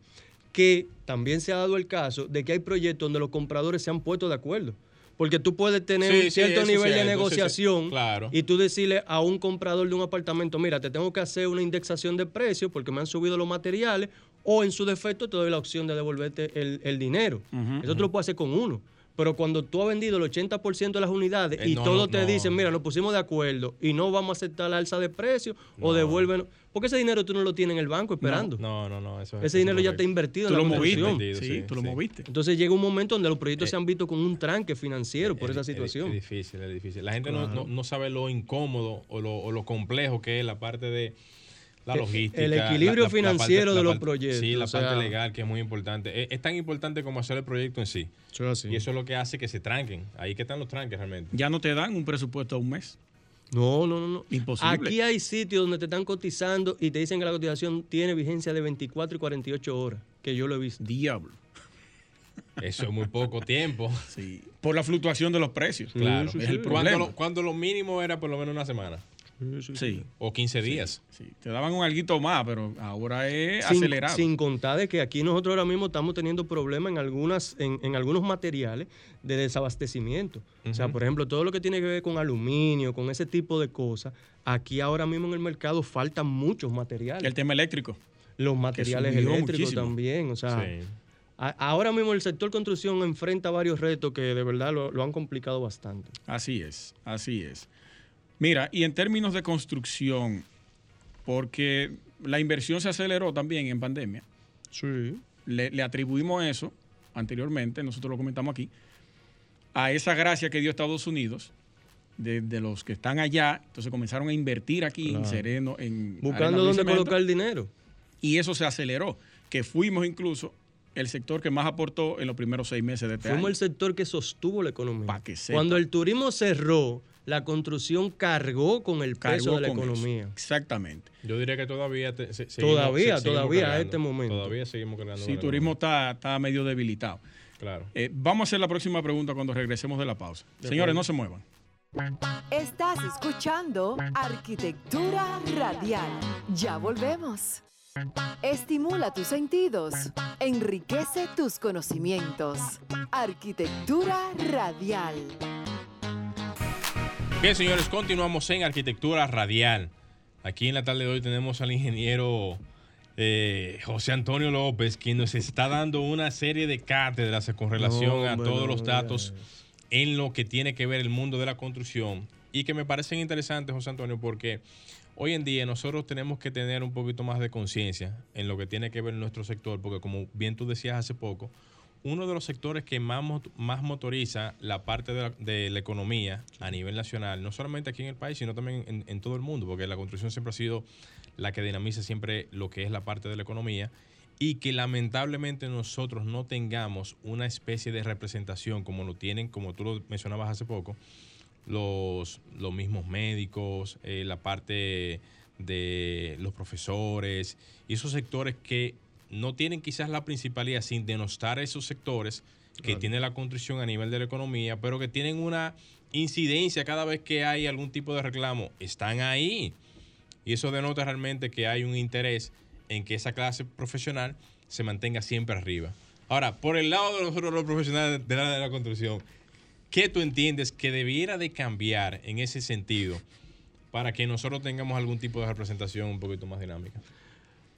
Que también se ha dado el caso de que hay proyectos donde los compradores se han puesto de acuerdo. Porque tú puedes tener Sí, un sí, cierto nivel sí, de entonces, negociación sí, claro. y tú decirle a un comprador de un apartamento, mira, te tengo que hacer una indexación de precios porque me han subido los materiales o en su defecto te doy la opción de devolverte el, el dinero. Eso tú lo puedes hacer con uno. Pero cuando tú has vendido el 80% de las unidades Eh, y no, todos no, te no. dicen, mira, nos pusimos de acuerdo y no vamos a aceptar la alza de precio o devuélvenos. Porque ese dinero tú no lo tienes en el banco esperando. No, no, no. Eso es- Ese dinero ya está invertido Tú en lo la moviste. construcción. Invertido, Sí, sí, tú lo sí. moviste. Entonces llega un momento donde los proyectos Eh, se han visto con un tranque financiero por Es- esa es- situación. Es, difícil, es difícil. La gente no- Claro. no, no sabe lo incómodo o lo, o lo complejo que es la parte de la Eh, logística. el equilibrio la- la parte- financiero la de los proyectos, Sí, la o sea- parte legal que es muy importante. Es, es tan importante como hacer el proyecto en sí. Y eso es lo que hace que se tranquen. Ahí que están los tranques realmente. Ya no te dan un presupuesto a un mes. No, no, no, no. Imposible. Aquí hay sitios donde te están cotizando y te dicen que la cotización tiene vigencia de 24 y 48 horas, que yo lo he visto. Diablo. Eso es muy poco tiempo. Sí. Por la fluctuación de los precios. Claro. Es el Cuando problema. lo, cuando lo mínimo era por lo menos una semana Sí. o 15 días. Sí, te daban un alguito más, pero ahora es Sin, acelerado. sin contar de que aquí nosotros ahora mismo estamos teniendo problemas en algunas, en, en algunos materiales de desabastecimiento. O sea, por ejemplo, todo lo que tiene que ver con aluminio, con ese tipo de cosas, aquí ahora mismo en el mercado faltan muchos materiales. El tema eléctrico. Los materiales eléctricos muchísimo. también. O sea, Sí. a- ahora mismo el sector construcción enfrenta varios retos que de verdad lo, lo han complicado bastante. Así es, así es. Mira, y en términos de construcción, porque la inversión se aceleró también en pandemia, Sí. le, le atribuimos eso anteriormente, nosotros lo comentamos aquí, a esa gracia que dio Estados Unidos, de, de los que están allá, entonces comenzaron a invertir aquí en. Sereno, en Buscando dónde colocar el dinero. y eso se aceleró, que fuimos incluso el sector que más aportó en los primeros seis meses de este Fuimos año. el sector que sostuvo la economía. Pa' que sepa. Cuando el turismo cerró, la construcción cargó con el peso Cargó de la eso. economía. Exactamente. Yo diría que todavía te- se- seguimos- Todavía, se- todavía a este momento. Todavía seguimos cargando. Sí, turismo está, está medio debilitado. Claro. Eh, vamos a hacer la próxima pregunta cuando regresemos de la pausa. Señores, no se muevan. Estás escuchando Arquitectura Radial. Ya volvemos. Estimula tus sentidos, enriquece tus conocimientos. Arquitectura Radial. Bien, señores, continuamos en Arquitectura Radial. Aquí en la tarde de hoy tenemos al ingeniero eh, José Antonio López, quien nos está dando una serie de cátedras con relación No, a todos los datos en lo que tiene que ver el mundo de la construcción y que me parecen interesantes, José Antonio, porque hoy en día nosotros tenemos que tener un poquito más de conciencia en lo que tiene que ver nuestro sector, porque como bien tú decías hace poco, uno de los sectores que más, mot- más motoriza la parte de la, economía a nivel nacional, no solamente aquí en el país, sino también en, en todo el mundo, porque la construcción siempre ha sido la que dinamiza siempre lo que es la parte de la economía y que lamentablemente nosotros no tengamos una especie de representación como lo tienen, como tú lo mencionabas hace poco, los, los mismos médicos, eh, la parte de los profesores y esos sectores que no tienen quizás la principalidad sin denostar esos sectores que tiene la construcción a nivel de la economía, pero que tienen una incidencia cada vez que hay algún tipo de reclamo, están ahí. Y eso denota realmente que hay un interés en que esa clase profesional se mantenga siempre arriba. Ahora, por el lado de nosotros los profesionales de la, de la construcción, ¿qué tú entiendes que debiera de cambiar en ese sentido para que nosotros tengamos algún tipo de representación un poquito más dinámica?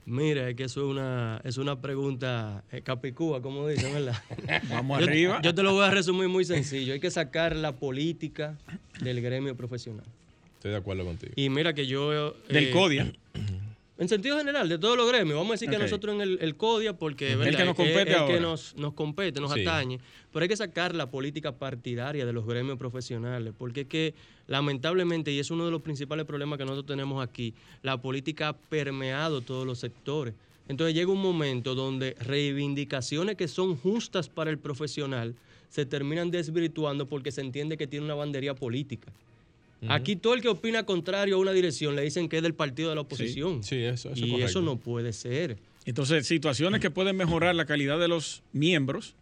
Mira, es que eso es una, es una pregunta eh, capicúa, como dicen, ¿verdad? Vamos Yo- arriba. Yo te lo voy a resumir muy sencillo. Hay que sacar la política del gremio profesional. Estoy de acuerdo contigo. Y mira que yo... eh, Del CODIA. En sentido general, de todos los gremios. Vamos a decir Ok. que nosotros en el, el CODIA, porque El ¿verdad? que nos es compete el ahora. que nos, nos compete, nos Sí. atañe. Pero hay que sacar la política partidaria de los gremios profesionales, porque es que lamentablemente, y es uno de los principales problemas que nosotros tenemos aquí, la política ha permeado todos los sectores. Entonces llega un momento donde reivindicaciones que son justas para el profesional se terminan desvirtuando porque se entiende que tiene una bandería política. Aquí todo el que opina contrario a una dirección le dicen que es del partido de la oposición. Sí, eso, eso es y correcto. eso no puede ser. Entonces, situaciones que pueden mejorar la calidad de los miembros,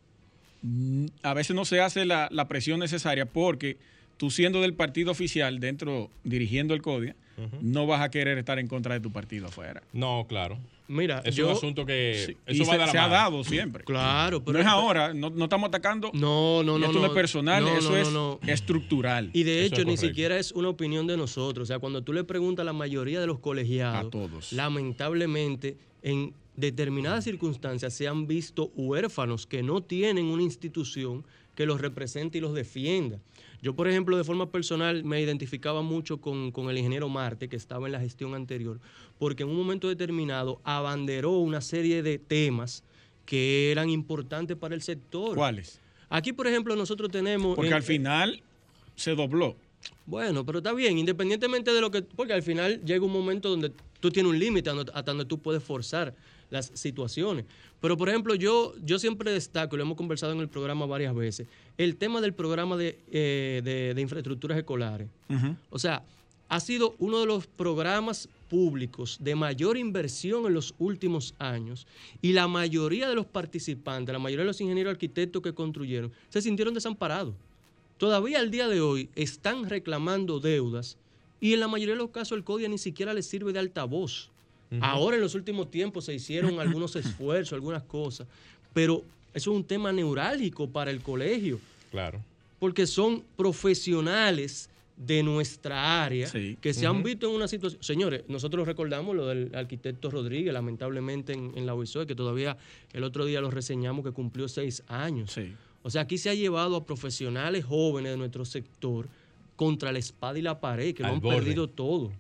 mm, a veces no se hace la, la presión necesaria porque tú siendo del partido oficial dentro, dirigiendo el CODIA, no vas a querer estar en contra de tu partido afuera. No, claro. Mira, Es yo, un asunto que. Sí, Eso y va se, ha dado siempre. Claro, pero no es ahora, no, no estamos atacando. No, no, no. esto no, es personal, No, eso no, es estructural. Y de hecho, ni correcto. siquiera es una opinión de nosotros. O sea, cuando tú le preguntas a la mayoría de los colegiados, A todos. lamentablemente, en determinadas circunstancias se han visto huérfanos que no tienen una institución que los represente y los defienda. Yo, por ejemplo, de forma personal me identificaba mucho con, con el ingeniero Marte, que estaba en la gestión anterior, porque en un momento determinado abanderó una serie de temas que eran importantes para el sector. ¿Cuáles? Aquí, por ejemplo, nosotros tenemos... Porque en- al final se dobló. bueno, pero está bien, independientemente de lo que. Porque al final llega un momento donde tú tienes un límite hasta donde tú puedes forzar las situaciones. Pero, por ejemplo, yo, yo siempre destaco, y lo hemos conversado en el programa varias veces, el tema del programa de, eh, de- de infraestructuras escolares. O sea, ha sido uno de los programas públicos de mayor inversión en los últimos años y la mayoría de los participantes, la mayoría de los ingenieros arquitectos que construyeron, se sintieron desamparados. Todavía al día de hoy están reclamando deudas y en la mayoría de los casos el CODIA ni siquiera les sirve de altavoz. Ahora en los últimos tiempos se hicieron algunos esfuerzos, algunas cosas, pero eso es un tema neurálgico para el colegio Claro. porque son profesionales de nuestra área Sí. que se han visto en una situación. Señores, nosotros recordamos lo del arquitecto Rodríguez, lamentablemente en, en la UISOE, que todavía el otro día lo reseñamos que cumplió seis años. Sí. O sea, aquí se ha llevado a profesionales jóvenes de nuestro sector contra la espada y la pared, que lo han borde. perdido todo.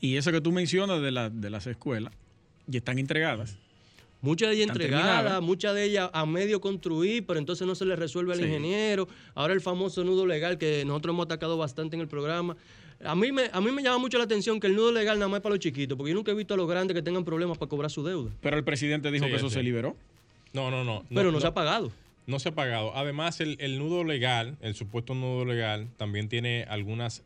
Y eso que tú mencionas de, la- de las escuelas, y están entregadas. Muchas de ellas entregadas, muchas de ellas a medio construir, pero entonces no se le resuelve al Sí. ingeniero. Ahora el famoso nudo legal que nosotros hemos atacado bastante en el programa. A mí, me, a mí me llama mucho la atención que el nudo legal nada más es para los chiquitos, porque yo nunca he visto a los grandes que tengan problemas para cobrar su deuda. Pero el presidente dijo Sí, que eso sí. se liberó. No, no, no. Pero no, se ha pagado. No se ha pagado. Además, el, el nudo legal, el supuesto nudo legal, también tiene algunas,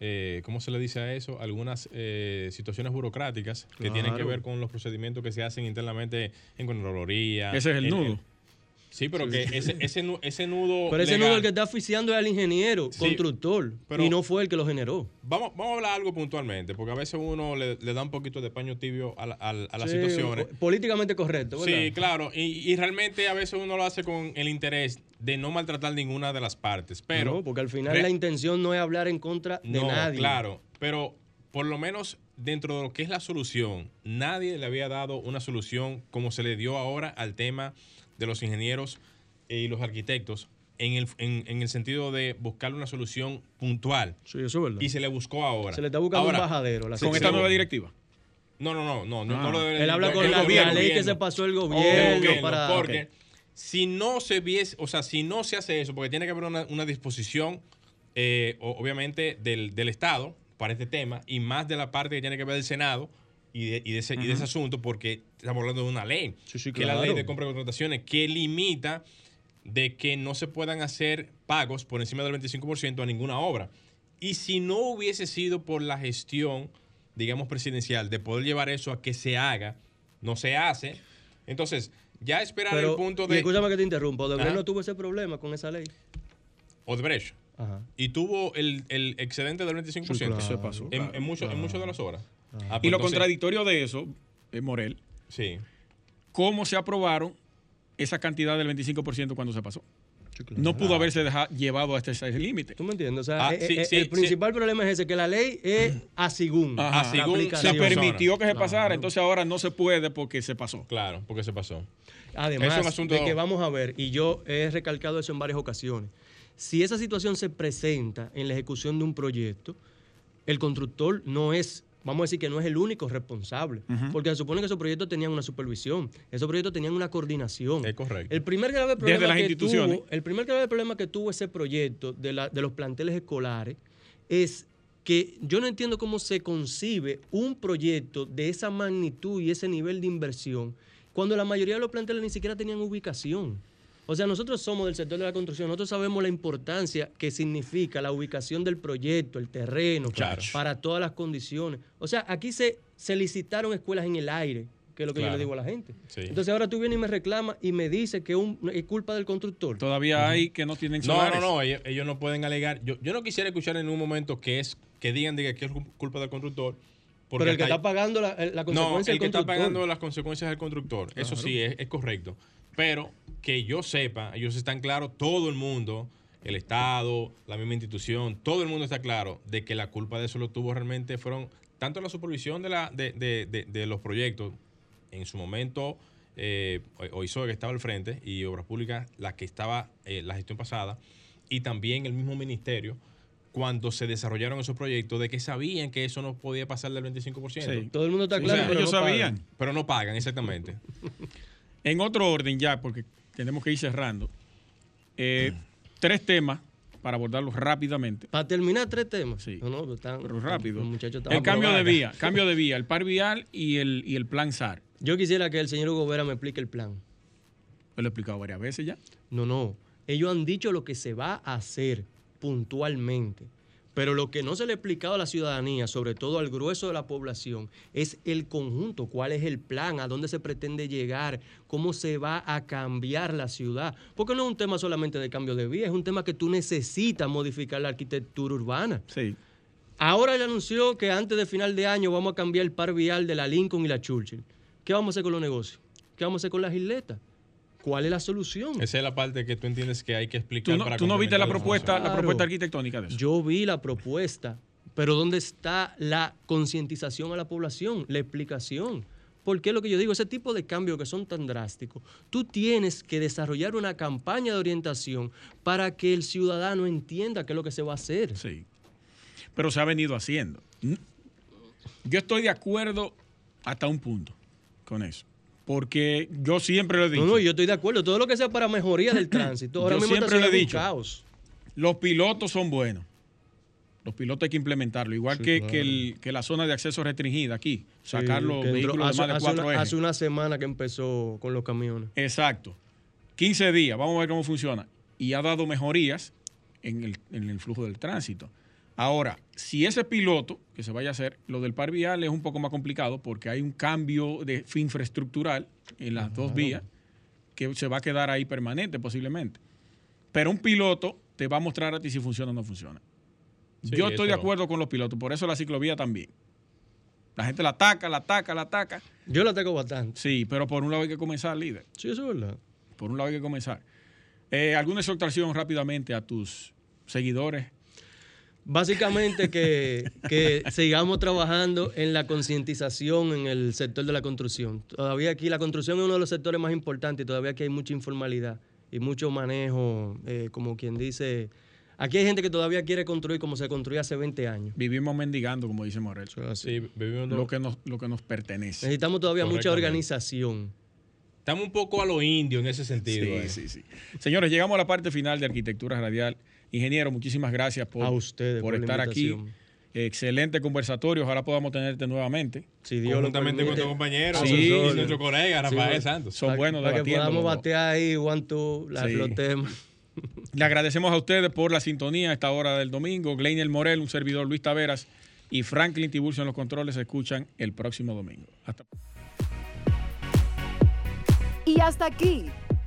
eh, ¿cómo se le dice a eso? Algunas eh, situaciones burocráticas que tienen que ver con los procedimientos que se hacen internamente en Contraloría. Ese es el en- nudo. en- sí, pero que ese, ese, nu- ese nudo. Pero ese legal- nudo el que está oficiando es al ingeniero, Sí, constructor, pero- y no fue el que lo generó. Vamos, vamos a hablar algo puntualmente, porque a veces uno le, le da un poquito de paño tibio a, la- a- a las Sí, situaciones. po- Políticamente correcto, ¿verdad? Sí, claro. Y, y realmente a veces uno lo hace con el interés de no maltratar ninguna de las partes. Pero. No, porque al final re- la intención no es hablar en contra de no, nadie. Claro. Pero por lo menos dentro de lo que es la solución, nadie le había dado una solución como se le dio ahora al tema de los ingenieros y los arquitectos. En el, en, en el sentido de buscar una solución puntual. Sí, eso es verdad. Y se le buscó ahora. Se le está buscando Ahora, un bajadero. la Con esta nueva directiva. No, no, no, no, no, Ah. no lo debe- Él habla con la, la gobierno, ley que se pasó el gobierno gobierno, para... porque si no se viese, o sea, si no se hace eso, porque tiene que haber una, una disposición, eh, obviamente, del, del Estado para este tema, y más de la parte que tiene que ver del Senado y de, y de ese, y de ese asunto, porque estamos hablando de una ley, Sí, sí, que es la ley de compra y contrataciones, que limita de que no se puedan hacer pagos por encima del 25% a ninguna obra. Y si no hubiese sido por la gestión, digamos, presidencial, de poder llevar eso a que se haga, no se hace. Entonces, ya esperar Pero, el punto y de escúchame que te interrumpa, Odebrecht Ajá. no tuvo ese problema con esa ley. Odebrecht Ajá. y tuvo el, el excedente del 25% Sí, claro, en, claro. en mucho- en muchas de las obras. Ah, Y pues lo entonces- contradictorio de eso, eh, Morel, Sí. ¿cómo se aprobaron esa cantidad del 25% cuando se pasó? No pudo haberse deja- llevado hasta ese límite. ¿Tú me entiendes? O sea, Ah, eh, sí, eh, sí, el sí. principal problema es ese, que la ley es a según. Ajá. la A según Se permitió que se pasara, Claro. entonces ahora no se puede porque se pasó. Claro, porque se pasó. Además Es un asunto- de que vamos a ver, y yo he recalcado eso en varias ocasiones, si esa situación se presenta en la ejecución de un proyecto, el constructor no es, vamos a decir que no es el único responsable, porque se supone que esos proyectos tenían una supervisión, esos proyectos tenían una coordinación. Es correcto. El primer grave problema las que instituciones. tuvo, el primer grave problema que tuvo ese proyecto de, la- de los planteles escolares es que yo no entiendo cómo se concibe un proyecto de esa magnitud y ese nivel de inversión cuando la mayoría de los planteles ni siquiera tenían ubicación. O sea, nosotros somos del sector de la construcción, nosotros sabemos la importancia que significa la ubicación del proyecto, el terreno, Claro. para todas las condiciones. O sea, aquí se, se licitaron escuelas en el aire, que es lo que yo le digo a la gente. Sí. Entonces ahora tú vienes y me reclamas y me dices que un- es culpa del constructor. Todavía hay que no tienen No, solares. no, no, ellos, ellos no pueden alegar. Yo, yo no quisiera escuchar en un momento que es que digan diga, que es culpa del constructor. porque Pero el que está pagando la, la No, consecuencia el del que está pagando las consecuencias del constructor. Eso sí, es, es correcto. Pero que yo sepa, ellos están claros, todo el mundo, el Estado, la misma institución, todo el mundo está claro de que la culpa de eso lo tuvo realmente fueron tanto la supervisión de, la, de, de- de- de los proyectos, en su momento, eh, OISOE que estaba al frente y Obras Públicas, la que estaba eh, la gestión pasada, y también el mismo ministerio, cuando se desarrollaron esos proyectos, de que sabían que eso no podía pasar del 25%. Sí. Todo el mundo está claro. pero ellos no pagan. sabían. Pero no pagan, exactamente. En otro orden ya, porque tenemos que ir cerrando. eh, tres temas para abordarlos rápidamente. Para terminar, tres temas. Sí. No, no, pues están, Pero rápido. los muchachos El cambio de vía, cambio de vía, el par vial y el, y el plan SAR. Yo quisiera que el señor Hugo Vera me explique el plan. Lo he explicado varias veces ya. No, no. Ellos han dicho lo que se va a hacer puntualmente. Pero lo que no se le ha explicado a la ciudadanía, sobre todo al grueso de la población, es el conjunto, cuál es el plan, a dónde se pretende llegar, cómo se va a cambiar la ciudad. Porque no es un tema solamente de cambio de vía, es un tema que tú necesitas modificar la arquitectura urbana. Sí. Ahora él anunció que antes de final de año vamos a cambiar el par vial de la Lincoln y la Churchill. ¿Qué vamos a hacer con los negocios? ¿Qué vamos a hacer con las isletas? ¿Cuál es la solución? Esa es la parte que tú entiendes que hay que explicar. ¿Tú no, para tú no viste la propuesta, la propuesta arquitectónica de eso? Yo vi la propuesta, pero ¿dónde está la concientización a la población? La explicación. Porque es lo que yo digo, ese tipo de cambios que son tan drásticos, tú tienes que desarrollar una campaña de orientación para que el ciudadano entienda qué es lo que se va a hacer. Sí. Pero se ha venido haciendo. Yo estoy de acuerdo hasta un punto con eso. Porque yo siempre lo he dicho. No, no, yo estoy de acuerdo. Todo lo que sea para mejoría del tránsito. Ahora Yo mismo siempre está lo he dicho. caos. Los pilotos son buenos. Los pilotos hay que implementarlo. Igual Sí, que, claro. que el- que la zona de acceso restringida aquí. Sacar Sí, los vehículos de hace, más de hace cuatro una, ejes. hace una semana que empezó con los camiones. Exacto. 15 días, vamos a ver cómo funciona. Y ha dado mejorías en el, en el flujo del tránsito. Ahora, si ese piloto que se vaya a hacer, lo del par vial es un poco más complicado porque hay un cambio de infraestructural en las dos vías que se va a quedar ahí permanente posiblemente. Pero un piloto te va a mostrar a ti si funciona o no funciona. Sí, Yo estoy de acuerdo con los pilotos, por eso la ciclovía también. La gente la ataca, la ataca, la ataca. Yo la tengo bastante. Sí, pero por un lado hay que comenzar, líder. Sí, eso es verdad. Por un lado hay que comenzar. Eh, ¿Alguna exhortación rápidamente a tus seguidores? Básicamente que, que sigamos trabajando en la concientización en el sector de la construcción. Todavía aquí la construcción es uno de los sectores más importantes y todavía aquí hay mucha informalidad y mucho manejo, eh, como quien dice, aquí hay gente que todavía quiere construir como se construía hace 20 años. Vivimos mendigando, como dice Morel. Sí, vivimos Lo que nos, lo que nos pertenece. Necesitamos todavía mucha organización. Estamos un poco a lo indio en ese sentido. Sí, eh. sí, sí. Señores, llegamos a la parte final de Arquitectura Radial. Ingeniero, muchísimas gracias por, A ustedes por estar aquí. Excelente conversatorio. Ojalá podamos tenerte nuevamente. Si Dios lo Conjuntamente con tu compañero Sí, y nuestro colega Rafael Sí, Santos. Son Para- buenos Para que debatiendo. podamos batear ahí, one, two, la- Sí. los temas. Le agradecemos a ustedes por la sintonía a esta hora del domingo. Gleiner Morel, un servidor Luis Taveras y Franklin Tiburcio en los controles se escuchan el próximo domingo. Hasta Y hasta aquí,